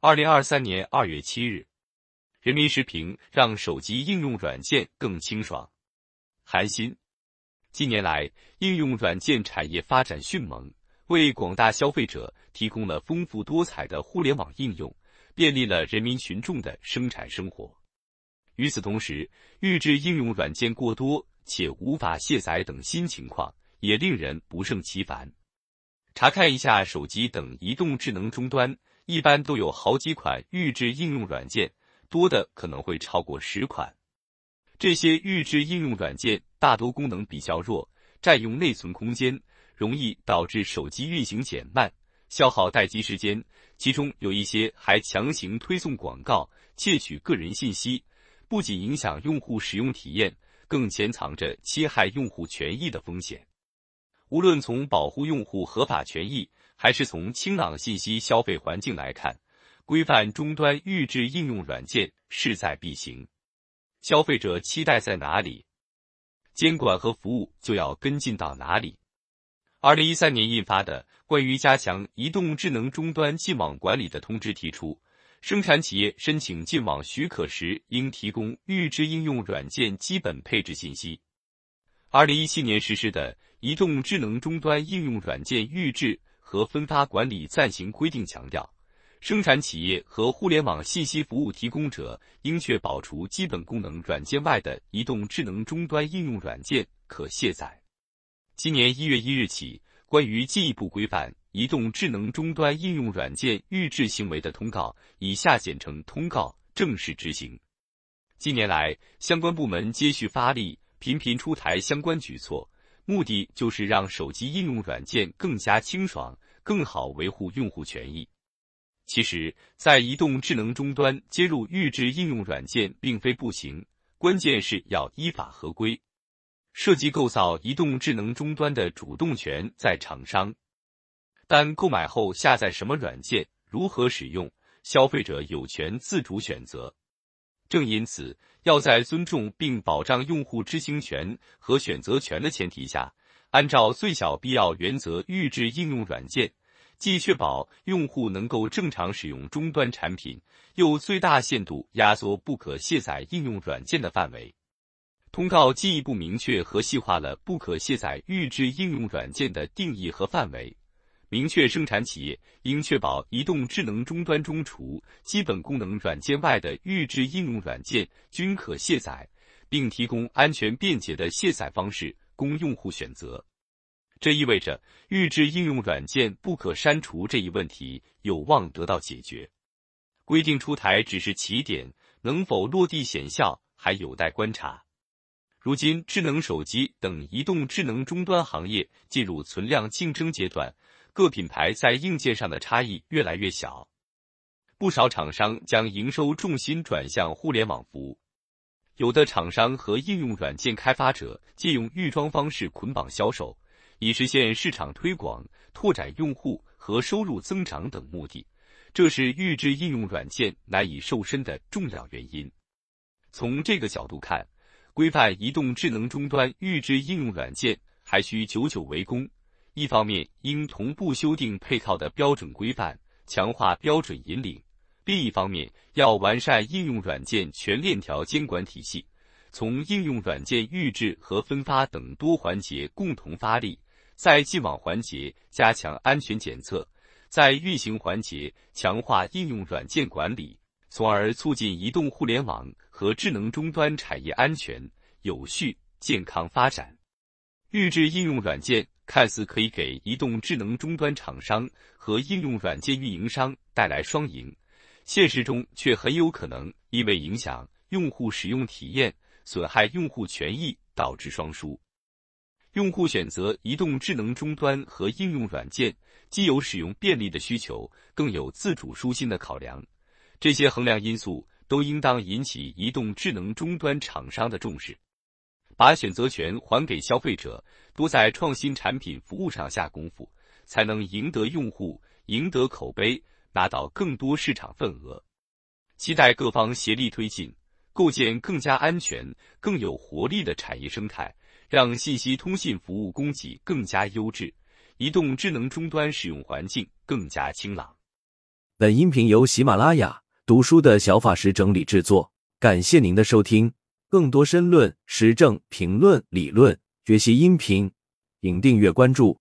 二零二三年二月七日，人民时评让手机应用软件更清爽。韩新，近年来应用软件产业发展迅猛，为广大消费者提供了丰富多彩的互联网应用，便利了人民群众的生产生活。与此同时，预制应用软件过多且无法卸载等新情况也令人不胜其烦。查看一下手机等移动智能终端。一般都有好几款预制应用软件，多的可能会超过十款。这些预制应用软件大多功能比较弱，占用内存空间，容易导致手机运行减慢，消耗待机时间。其中有一些还强行推送广告，窃取个人信息，不仅影响用户使用体验，更潜藏着侵害用户权益的风险。无论从保护用户合法权益，还是从清朗信息消费环境来看，规范终端预制应用软件势在必行。消费者期待在哪里，监管和服务就要跟进到哪里。二零一三年印发的《关于加强移动智能终端进网管理的通知》提出，生产企业申请进网许可时，应提供预置应用软件基本配置信息。二零一七年实施的《移动智能终端应用软件预置》。和分发管理暂行规定强调，生产企业和互联网信息服务提供者应确保除基本功能软件外的移动智能终端应用软件可卸载。今年一月一日起，关于进一步规范移动智能终端应用软件预制行为的通告（以下简称通告）正式执行。近年来，相关部门接续发力，频频出台相关举措。目的就是让手机应用软件更加清爽，更好维护用户权益。其实，在移动智能终端接入预制应用软件并非不行，关键是要依法合规。设计构造移动智能终端的主动权在厂商，但购买后下载什么软件、如何使用，消费者有权自主选择。正因此，要在尊重并保障用户知情权和选择权的前提下，按照最小必要原则预制应用软件，既确保用户能够正常使用终端产品，又最大限度压缩不可卸载应用软件的范围。通告进一步明确和细化了不可卸载预制应用软件的定义和范围。明确生产企业应确保移动智能终端中除基本功能软件外的预制应用软件均可卸载，并提供安全便捷的卸载方式供用户选择。这意味着预制应用软件不可删除这一问题有望得到解决。规定出台只是起点，能否落地显效还有待观察。如今，智能手机等移动智能终端行业进入存量竞争阶段。各品牌在硬件上的差异越来越小，不少厂商将营收重心转向互联网服务，有的厂商和应用软件开发者借用预装方式捆绑销售，以实现市场推广、拓展用户和收入增长等目的，这是预制应用软件难以瘦身的重要原因。从这个角度看，规范移动智能终端预制应用软件还需久久为功。一方面应同步修订配套的标准规范，强化标准引领；另一方面要完善应用软件全链条监管体系，从应用软件预制和分发等多环节共同发力，在进网环节加强安全检测，在运行环节强化应用软件管理，从而促进移动互联网和智能终端产业安全、有序、健康发展。预制应用软件。看似可以给移动智能终端厂商和应用软件运营商带来双赢，现实中却很有可能因为影响用户使用体验、损害用户权益，导致双输。用户选择移动智能终端和应用软件，既有使用便利的需求，更有自主舒心的考量，这些衡量因素都应当引起移动智能终端厂商的重视。把选择权还给消费者，多在创新产品服务上下功夫，才能赢得用户、赢得口碑，拿到更多市场份额。期待各方协力推进，构建更加安全、更有活力的产业生态，让信息通信服务供给更加优质，移动智能终端使用环境更加清朗。本音频由喜马拉雅读书的小法师整理制作，感谢您的收听。更多深论、时政评论、理论学习音频，请订阅关注。